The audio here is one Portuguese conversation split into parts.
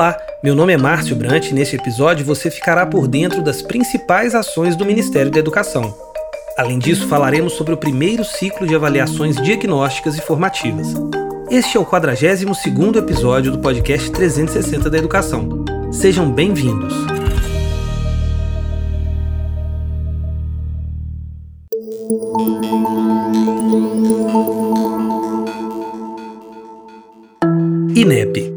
Olá, meu nome é Márcio Brant e neste episódio você ficará por dentro das principais ações do Ministério da Educação. Além disso, falaremos sobre o primeiro ciclo de avaliações diagnósticas e formativas. Este é o 42º episódio do podcast 360 da Educação. Sejam bem-vindos. INEP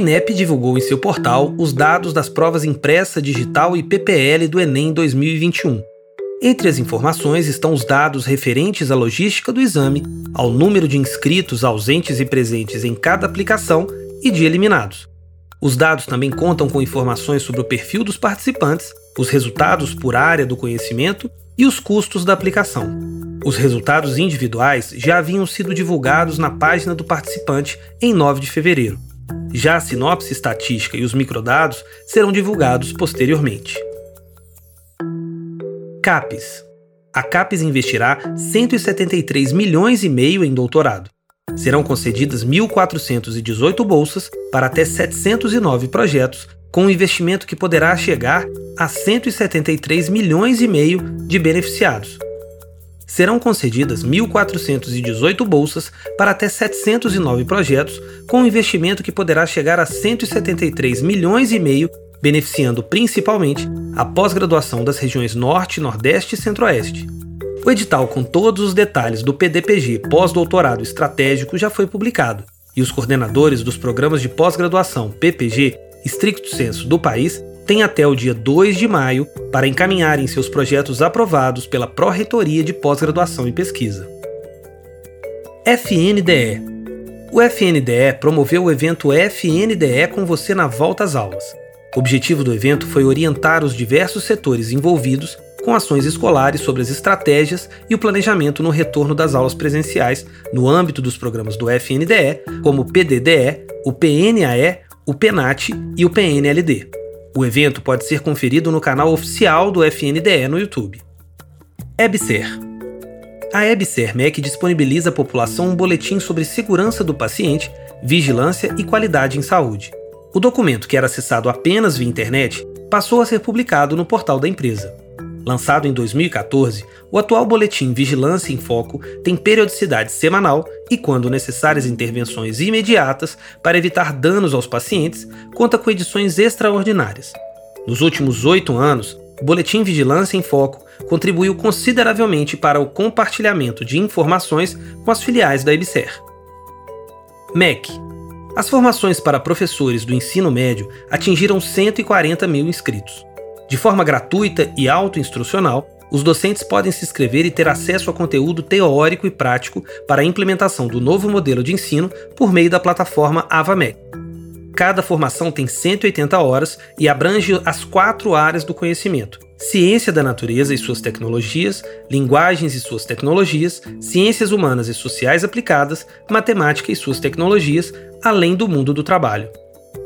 INEP divulgou em seu portal os dados das provas impressa, digital e PPL do Enem 2021. Entre as informações estão os dados referentes à logística do exame, ao número de inscritos ausentes e presentes em cada aplicação e de eliminados. Os dados também contam com informações sobre o perfil dos participantes, os resultados por área do conhecimento e os custos da aplicação. Os resultados individuais já haviam sido divulgados na página do participante em 9 de fevereiro. Já a sinopse estatística e os microdados serão divulgados posteriormente. CAPES. A CAPES investirá 173 milhões e meio em doutorado. Serão concedidas 1.418 bolsas para até 709 projetos, com um investimento que poderá chegar a 173 milhões e meio de beneficiados, serão concedidas 1.418 bolsas para até 709 projetos, com um investimento que poderá chegar a 173 milhões e meio, beneficiando principalmente a pós-graduação das regiões Norte, Nordeste e Centro-Oeste. O edital com todos os detalhes do PDPG Pós-Doutorado Estratégico já foi publicado, e os coordenadores dos programas de pós-graduação PPG, estricto senso do país, têm até o dia 2 de maio para encaminharem seus projetos aprovados pela Pró-Reitoria de Pós-Graduação e Pesquisa. FNDE O FNDE promoveu o evento FNDE com você na volta às aulas. O objetivo do evento foi orientar os diversos setores envolvidos com ações escolares sobre as estratégias e o planejamento no retorno das aulas presenciais no âmbito dos programas do FNDE, como o PDDE, o PNAE, o PENAT e o PNLD. O evento pode ser conferido no canal oficial do FNDE no YouTube. EBSER A EBSER MEC disponibiliza à população um boletim sobre segurança do paciente, vigilância e qualidade em saúde. O documento, que era acessado apenas via internet, passou a ser publicado no portal da empresa. Lançado em 2014, o atual boletim Vigilância em Foco tem periodicidade semanal e, quando necessárias intervenções imediatas para evitar danos aos pacientes, conta com edições extraordinárias. Nos últimos oito anos, o Boletim Vigilância em Foco contribuiu consideravelmente para o compartilhamento de informações com as filiais da EBSER. MEC As formações para professores do ensino médio atingiram 140 mil inscritos. De forma gratuita e autoinstrucional, os docentes podem se inscrever e ter acesso a conteúdo teórico e prático para a implementação do novo modelo de ensino por meio da plataforma AvaMec. Cada formação tem 180 horas e abrange as quatro áreas do conhecimento: ciência da natureza e suas tecnologias, linguagens e suas tecnologias, ciências humanas e sociais aplicadas, matemática e suas tecnologias, além do mundo do trabalho.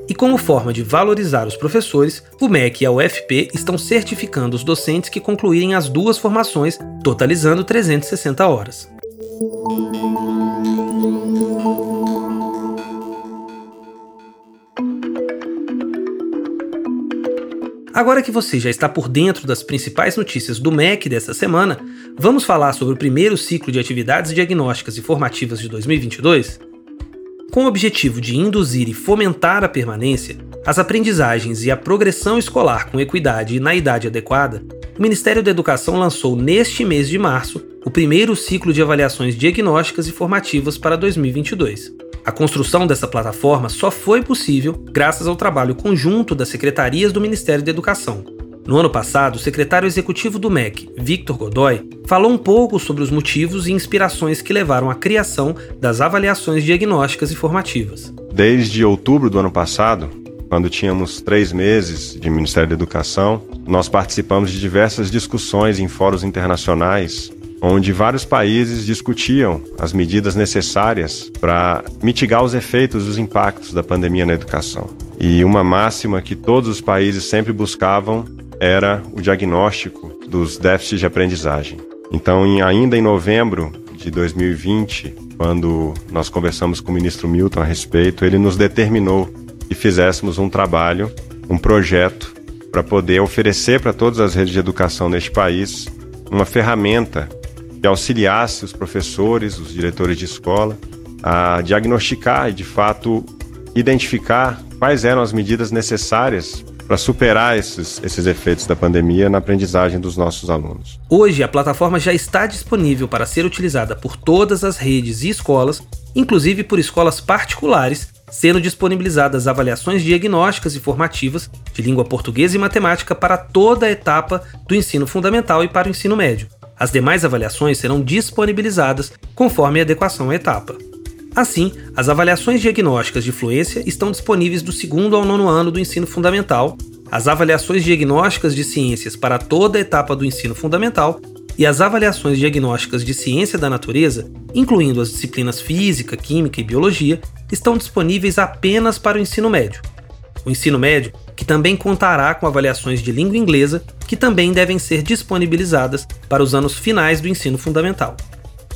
E como forma de valorizar os professores, o MEC e a UFP estão certificando os docentes que concluírem as duas formações, totalizando 360 horas. Agora que você já está por dentro das principais notícias do MEC dessa semana, vamos falar sobre o primeiro ciclo de atividades diagnósticas e formativas de 2022? Com o objetivo de induzir e fomentar a permanência, as aprendizagens e a progressão escolar com equidade e na idade adequada, o Ministério da Educação lançou neste mês de março o primeiro ciclo de avaliações diagnósticas e formativas para 2022. A construção dessa plataforma só foi possível graças ao trabalho conjunto das secretarias do Ministério da Educação, no ano passado, o secretário executivo do MEC, Victor Godoy, falou um pouco sobre os motivos e inspirações que levaram à criação das avaliações diagnósticas e formativas. Desde outubro do ano passado, quando tínhamos três meses de Ministério da Educação, nós participamos de diversas discussões em fóruns internacionais, onde vários países discutiam as medidas necessárias para mitigar os efeitos dos impactos da pandemia na educação. E uma máxima que todos os países sempre buscavam era o diagnóstico dos déficits de aprendizagem. Então, em, ainda em novembro de 2020, quando nós conversamos com o ministro Milton a respeito, ele nos determinou que fizéssemos um trabalho, um projeto para poder oferecer para todas as redes de educação neste país uma ferramenta que auxiliasse os professores, os diretores de escola a diagnosticar e, de fato, identificar quais eram as medidas necessárias para superar esses, esses efeitos da pandemia na aprendizagem dos nossos alunos. Hoje, a plataforma já está disponível para ser utilizada por todas as redes e escolas, inclusive por escolas particulares, sendo disponibilizadas avaliações diagnósticas e formativas de língua portuguesa e matemática para toda a etapa do ensino fundamental e para o ensino médio. As demais avaliações serão disponibilizadas conforme a adequação à etapa. Assim, as avaliações diagnósticas de fluência estão disponíveis do segundo ao nono ano do ensino fundamental, as avaliações diagnósticas de ciências para toda a etapa do ensino fundamental e as avaliações diagnósticas de ciência da natureza, incluindo as disciplinas física, química e biologia, estão disponíveis apenas para o ensino médio. O ensino médio, que também contará com avaliações de língua inglesa, que também devem ser disponibilizadas para os anos finais do ensino fundamental.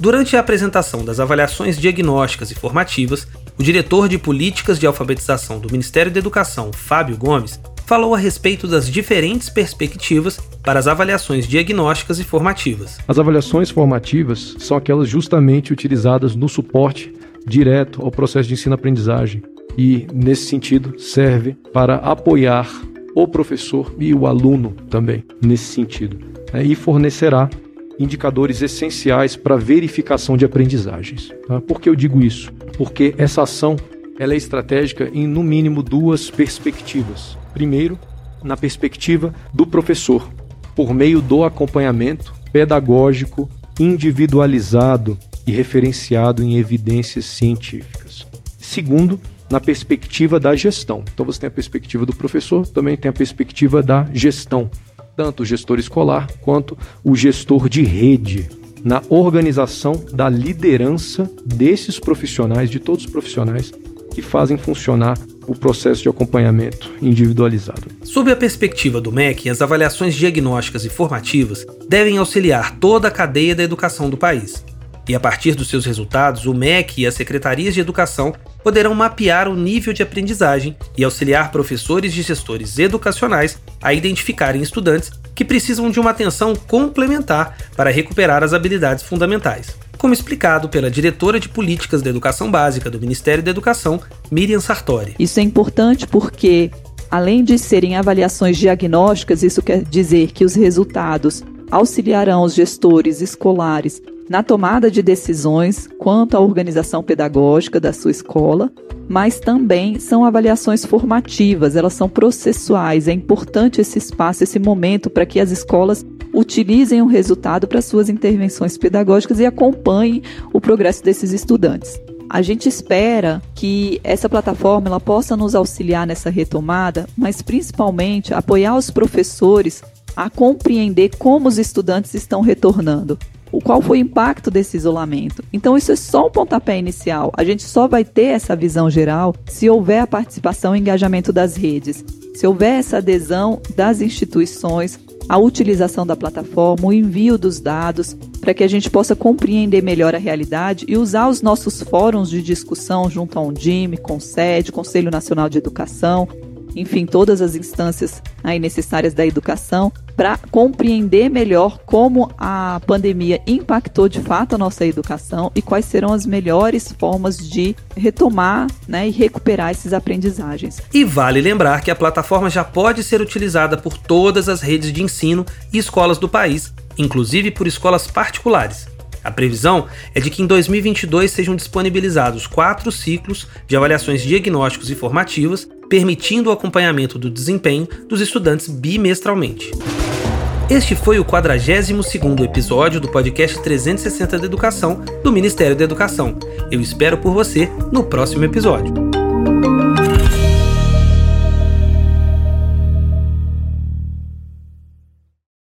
Durante a apresentação das avaliações diagnósticas e formativas, o diretor de políticas de alfabetização do Ministério da Educação, Fábio Gomes, falou a respeito das diferentes perspectivas para as avaliações diagnósticas e formativas. As avaliações formativas são aquelas justamente utilizadas no suporte direto ao processo de ensino-aprendizagem e, nesse sentido, serve para apoiar o professor e o aluno também, nesse sentido, né, e fornecerá indicadores essenciais para verificação de aprendizagens. Tá? Por que eu digo isso? Porque essa ação ela é estratégica em no mínimo duas perspectivas. Primeiro, na perspectiva do professor, por meio do acompanhamento pedagógico individualizado e referenciado em evidências científicas. Segundo, na perspectiva da gestão. Então você tem a perspectiva do professor, também tem a perspectiva da gestão tanto o gestor escolar quanto o gestor de rede, na organização da liderança desses profissionais, de todos os profissionais que fazem funcionar o processo de acompanhamento individualizado. Sob a perspectiva do MEC, as avaliações diagnósticas e formativas devem auxiliar toda a cadeia da educação do país. E a partir dos seus resultados, o MEC e as secretarias de educação poderão mapear o nível de aprendizagem e auxiliar professores e gestores educacionais a identificarem estudantes que precisam de uma atenção complementar para recuperar as habilidades fundamentais. Como explicado pela diretora de Políticas da Educação Básica do Ministério da Educação, Miriam Sartori. Isso é importante porque, além de serem avaliações diagnósticas, isso quer dizer que os resultados auxiliarão os gestores escolares na tomada de decisões quanto à organização pedagógica da sua escola, mas também são avaliações formativas, elas são processuais. É importante esse espaço, esse momento para que as escolas utilizem o resultado para suas intervenções pedagógicas e acompanhem o progresso desses estudantes. A gente espera que essa plataforma ela possa nos auxiliar nessa retomada, mas principalmente apoiar os professores a compreender como os estudantes estão retornando qual foi o impacto desse isolamento. Então, isso é só um pontapé inicial. A gente só vai ter essa visão geral se houver a participação e engajamento das redes, se houver essa adesão das instituições, a utilização da plataforma, o envio dos dados, para que a gente possa compreender melhor a realidade e usar os nossos fóruns de discussão junto ao DIME, CONSED, Conselho Nacional de Educação, enfim, todas as instâncias aí necessárias da educação para compreender melhor como a pandemia impactou de fato a nossa educação e quais serão as melhores formas de retomar né, e recuperar esses aprendizagens. E vale lembrar que a plataforma já pode ser utilizada por todas as redes de ensino e escolas do país, inclusive por escolas particulares. A previsão é de que em 2022 sejam disponibilizados quatro ciclos de avaliações diagnósticos e formativas, permitindo o acompanhamento do desempenho dos estudantes bimestralmente. Este foi o 42º episódio do podcast 360 da Educação do Ministério da Educação. Eu espero por você no próximo episódio.